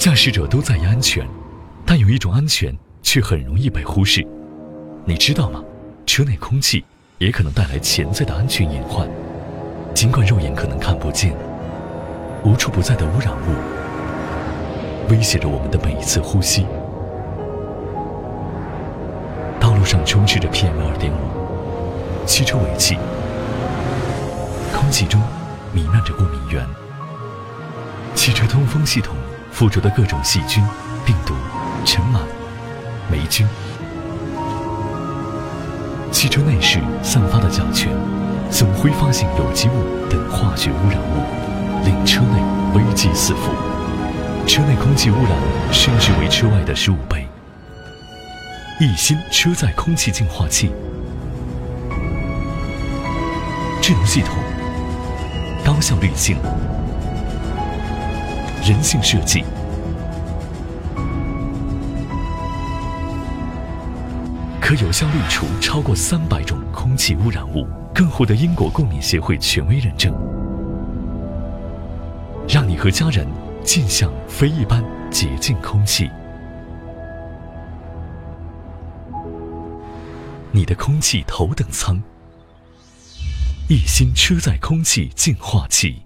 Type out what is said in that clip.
驾驶者都在意安全，但有一种安全却很容易被忽视。你知道吗？车内空气也可能带来潜在的安全隐患。尽管肉眼可能看不见，无处不在的污染物威胁着我们的每一次呼吸。道路上充斥着 PM2.5，汽车尾气，空气中弥漫着过敏源，汽车通风系统附着的各种细菌、病毒、尘螨、霉菌，汽车内饰散发的甲醛、总挥发性有机物等化学污染物，令车内危机四伏，车内空气污染甚至为车外的十五倍。一心车载空气净化器，智能系统，高效滤芯，人性设计，可有效滤除超过三百种空气污染物，更获得英国过敏协会权威认证，让你和家人尽享非一般洁净空气。你的空气头等舱，一心车载空气净化器。